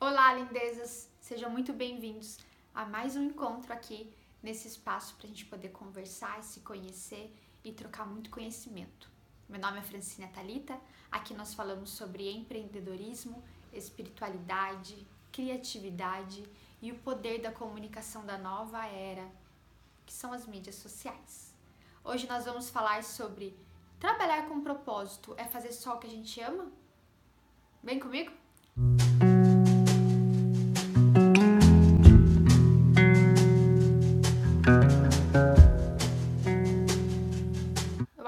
Olá, lindezas! Sejam muito bem-vindos a mais um encontro aqui nesse espaço para a gente poder conversar, se conhecer e trocar muito conhecimento. Meu nome é Francina Talita. Aqui nós falamos sobre empreendedorismo, espiritualidade, criatividade e o poder da comunicação da nova era, que são as mídias sociais. Hoje nós vamos falar sobre trabalhar com propósito é fazer só o que a gente ama? Vem comigo?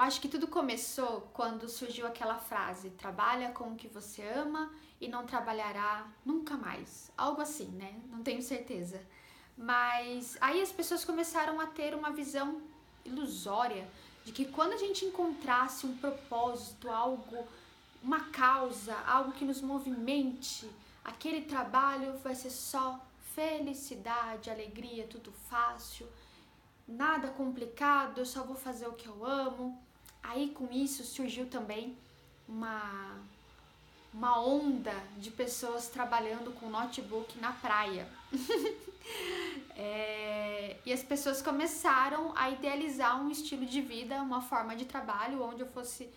Acho que tudo começou quando surgiu aquela frase: trabalha com o que você ama e não trabalhará nunca mais. Algo assim, né? Não tenho certeza. Mas aí as pessoas começaram a ter uma visão ilusória de que quando a gente encontrasse um propósito, algo, uma causa, algo que nos movimente, aquele trabalho vai ser só felicidade, alegria, tudo fácil, nada complicado, eu só vou fazer o que eu amo. Aí com isso surgiu também uma, uma onda de pessoas trabalhando com notebook na praia. é, e as pessoas começaram a idealizar um estilo de vida, uma forma de trabalho onde eu fosse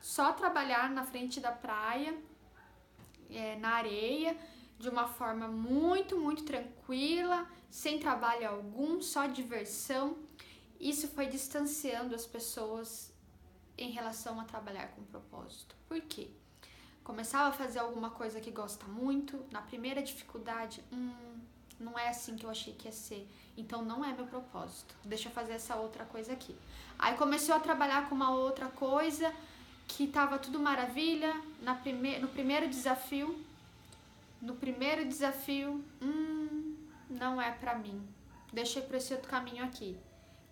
só trabalhar na frente da praia, é, na areia, de uma forma muito, muito tranquila, sem trabalho algum, só diversão. Isso foi distanciando as pessoas em relação a trabalhar com propósito. Por quê? Começava a fazer alguma coisa que gosta muito, na primeira dificuldade, hum, não é assim que eu achei que ia ser, então não é meu propósito. Deixa eu fazer essa outra coisa aqui. Aí começou a trabalhar com uma outra coisa que tava tudo maravilha, na prime no primeiro desafio, no primeiro desafio, hum, não é para mim. Deixei para esse outro caminho aqui.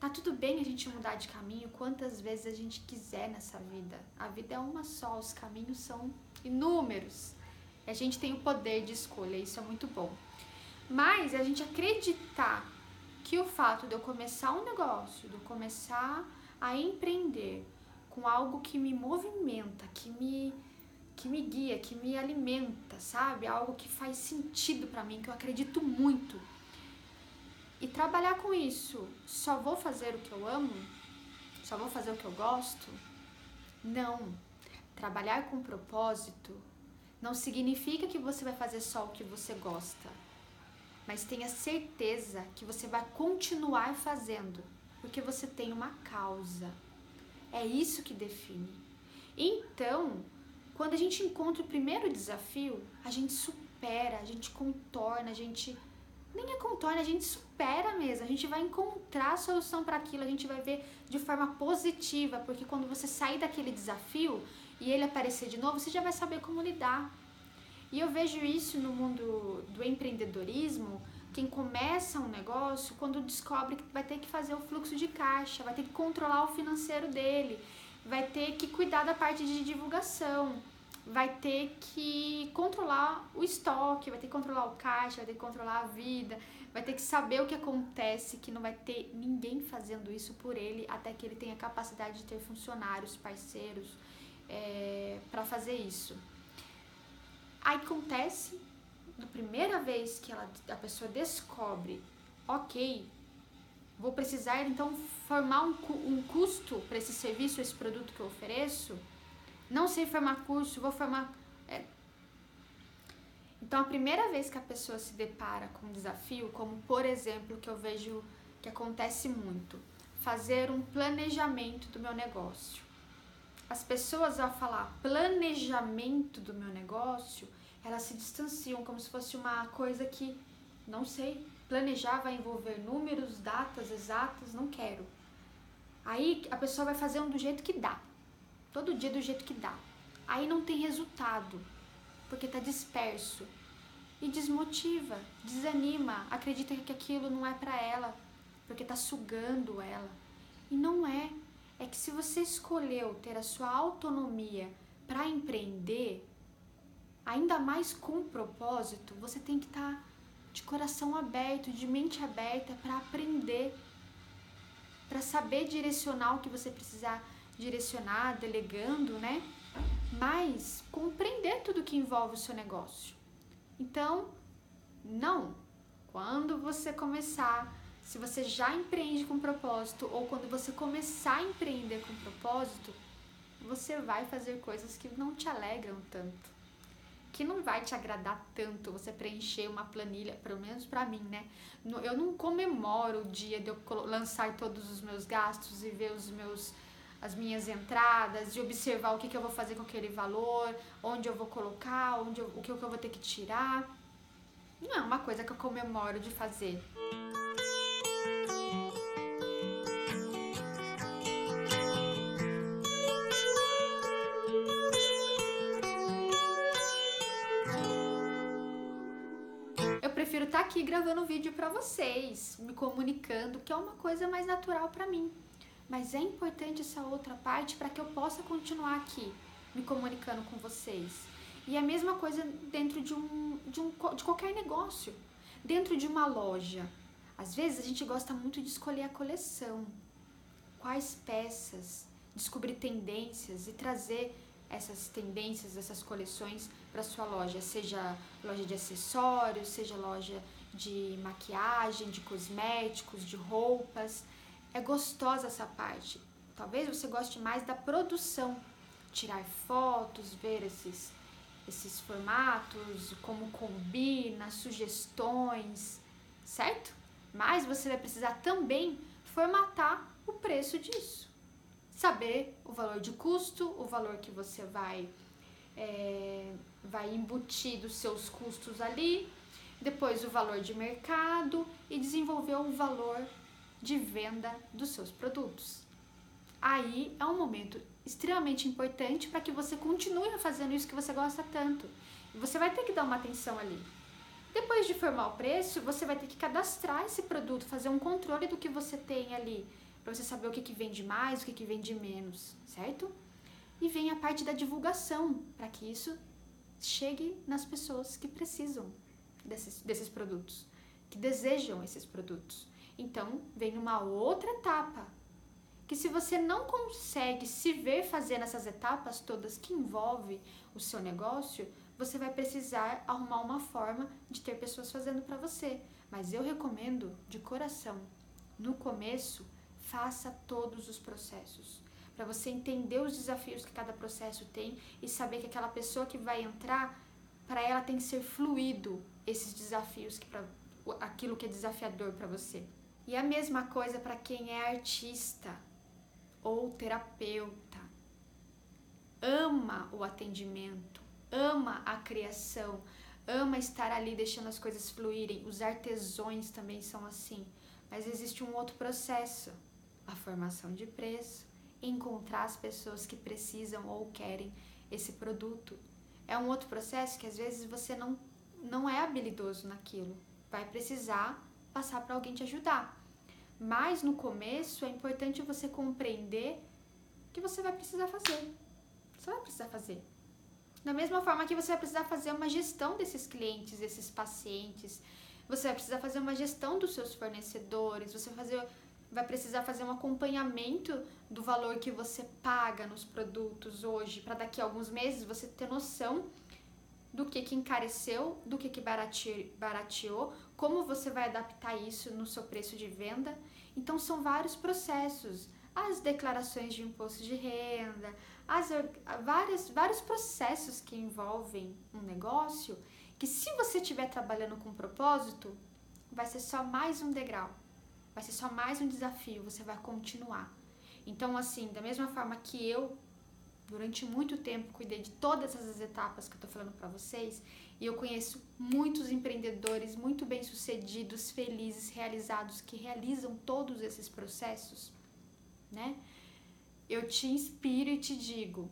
Tá tudo bem a gente mudar de caminho quantas vezes a gente quiser nessa vida. A vida é uma só, os caminhos são inúmeros. A gente tem o poder de escolha, isso é muito bom. Mas a gente acreditar que o fato de eu começar um negócio, de eu começar a empreender com algo que me movimenta, que me que me guia, que me alimenta, sabe? Algo que faz sentido para mim, que eu acredito muito e trabalhar com isso, só vou fazer o que eu amo? Só vou fazer o que eu gosto? Não. Trabalhar com propósito não significa que você vai fazer só o que você gosta, mas tenha certeza que você vai continuar fazendo, porque você tem uma causa. É isso que define. Então, quando a gente encontra o primeiro desafio, a gente supera, a gente contorna, a gente nem é contorna, a gente supera mesmo. A gente vai encontrar a solução para aquilo, a gente vai ver de forma positiva, porque quando você sair daquele desafio e ele aparecer de novo, você já vai saber como lidar. E eu vejo isso no mundo do empreendedorismo. Quem começa um negócio, quando descobre que vai ter que fazer o fluxo de caixa, vai ter que controlar o financeiro dele, vai ter que cuidar da parte de divulgação, vai ter que controlar o estoque, vai ter que controlar o caixa, vai ter que controlar a vida, vai ter que saber o que acontece, que não vai ter ninguém fazendo isso por ele até que ele tenha capacidade de ter funcionários, parceiros é, para fazer isso. Aí acontece, na primeira vez que ela, a pessoa descobre, ok, vou precisar então formar um, um custo para esse serviço, esse produto que eu ofereço não sei formar curso, vou formar. É. Então, a primeira vez que a pessoa se depara com um desafio, como por exemplo, que eu vejo que acontece muito, fazer um planejamento do meu negócio. As pessoas, ao falar planejamento do meu negócio, elas se distanciam como se fosse uma coisa que, não sei, planejar vai envolver números, datas exatas, não quero. Aí a pessoa vai fazer um do jeito que dá todo dia do jeito que dá. Aí não tem resultado, porque tá disperso. E desmotiva, desanima, acredita que aquilo não é para ela, porque tá sugando ela. E não é. É que se você escolheu ter a sua autonomia para empreender, ainda mais com propósito, você tem que estar tá de coração aberto, de mente aberta para aprender, para saber direcionar o que você precisar direcionar, delegando, né? Mas compreender tudo que envolve o seu negócio. Então, Não. Quando você começar, se você já empreende com propósito ou quando você começar a empreender com propósito, você vai fazer coisas que não te alegram tanto. Que não vai te agradar tanto você preencher uma planilha, pelo menos para mim, né? Eu não comemoro o dia de eu lançar todos os meus gastos e ver os meus as minhas entradas, de observar o que, que eu vou fazer com aquele valor, onde eu vou colocar, onde eu, o que, eu vou ter que tirar. Não é uma coisa que eu comemoro de fazer. Prefiro estar tá aqui gravando vídeo para vocês, me comunicando, que é uma coisa mais natural para mim. Mas é importante essa outra parte para que eu possa continuar aqui me comunicando com vocês. E a mesma coisa dentro de um, de um de qualquer negócio, dentro de uma loja. Às vezes a gente gosta muito de escolher a coleção, quais peças, descobrir tendências e trazer essas tendências, essas coleções para sua loja, seja loja de acessórios, seja loja de maquiagem, de cosméticos, de roupas é gostosa essa parte. Talvez você goste mais da produção, tirar fotos, ver esses, esses formatos, como combina, sugestões, certo? Mas você vai precisar também formatar o preço disso. Saber o valor de custo, o valor que você vai, é, vai embutir dos seus custos ali, depois o valor de mercado e desenvolver o valor de venda dos seus produtos. Aí é um momento extremamente importante para que você continue fazendo isso que você gosta tanto. Você vai ter que dar uma atenção ali. Depois de formar o preço, você vai ter que cadastrar esse produto, fazer um controle do que você tem ali, para você saber o que, que vende mais, o que, que vende menos, certo? E vem a parte da divulgação, para que isso chegue nas pessoas que precisam desses, desses produtos, que desejam esses produtos. Então, vem uma outra etapa. Que se você não consegue se ver fazendo essas etapas todas que envolve o seu negócio, você vai precisar arrumar uma forma de ter pessoas fazendo para você. Mas eu recomendo de coração, no começo, faça todos os processos para você entender os desafios que cada processo tem e saber que aquela pessoa que vai entrar, para ela tem que ser fluido esses desafios que pra, aquilo que é desafiador para você. E a mesma coisa para quem é artista ou terapeuta. Ama o atendimento, ama a criação, ama estar ali deixando as coisas fluírem. Os artesões também são assim. Mas existe um outro processo: a formação de preço, encontrar as pessoas que precisam ou querem esse produto. É um outro processo que às vezes você não, não é habilidoso naquilo. Vai precisar passar para alguém te ajudar. Mas no começo é importante você compreender que você vai precisar fazer. Você vai precisar fazer. Da mesma forma que você vai precisar fazer uma gestão desses clientes, desses pacientes, você vai precisar fazer uma gestão dos seus fornecedores, você vai, fazer, vai precisar fazer um acompanhamento do valor que você paga nos produtos hoje, para daqui a alguns meses você ter noção do que, que encareceu, do que, que barateou, como você vai adaptar isso no seu preço de venda. Então, são vários processos. As declarações de imposto de renda, as, várias, vários processos que envolvem um negócio, que se você estiver trabalhando com propósito, vai ser só mais um degrau, vai ser só mais um desafio, você vai continuar. Então, assim, da mesma forma que eu durante muito tempo cuidei de todas essas etapas que eu tô falando para vocês e eu conheço muitos empreendedores muito bem-sucedidos, felizes, realizados que realizam todos esses processos, né? Eu te inspiro e te digo,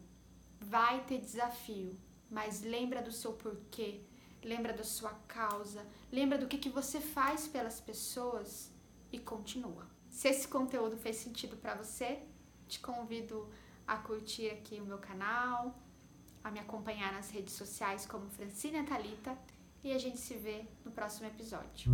vai ter desafio, mas lembra do seu porquê, lembra da sua causa, lembra do que, que você faz pelas pessoas e continua. Se esse conteúdo fez sentido para você, te convido a curtir aqui o meu canal, a me acompanhar nas redes sociais como Francina Talita e a gente se vê no próximo episódio.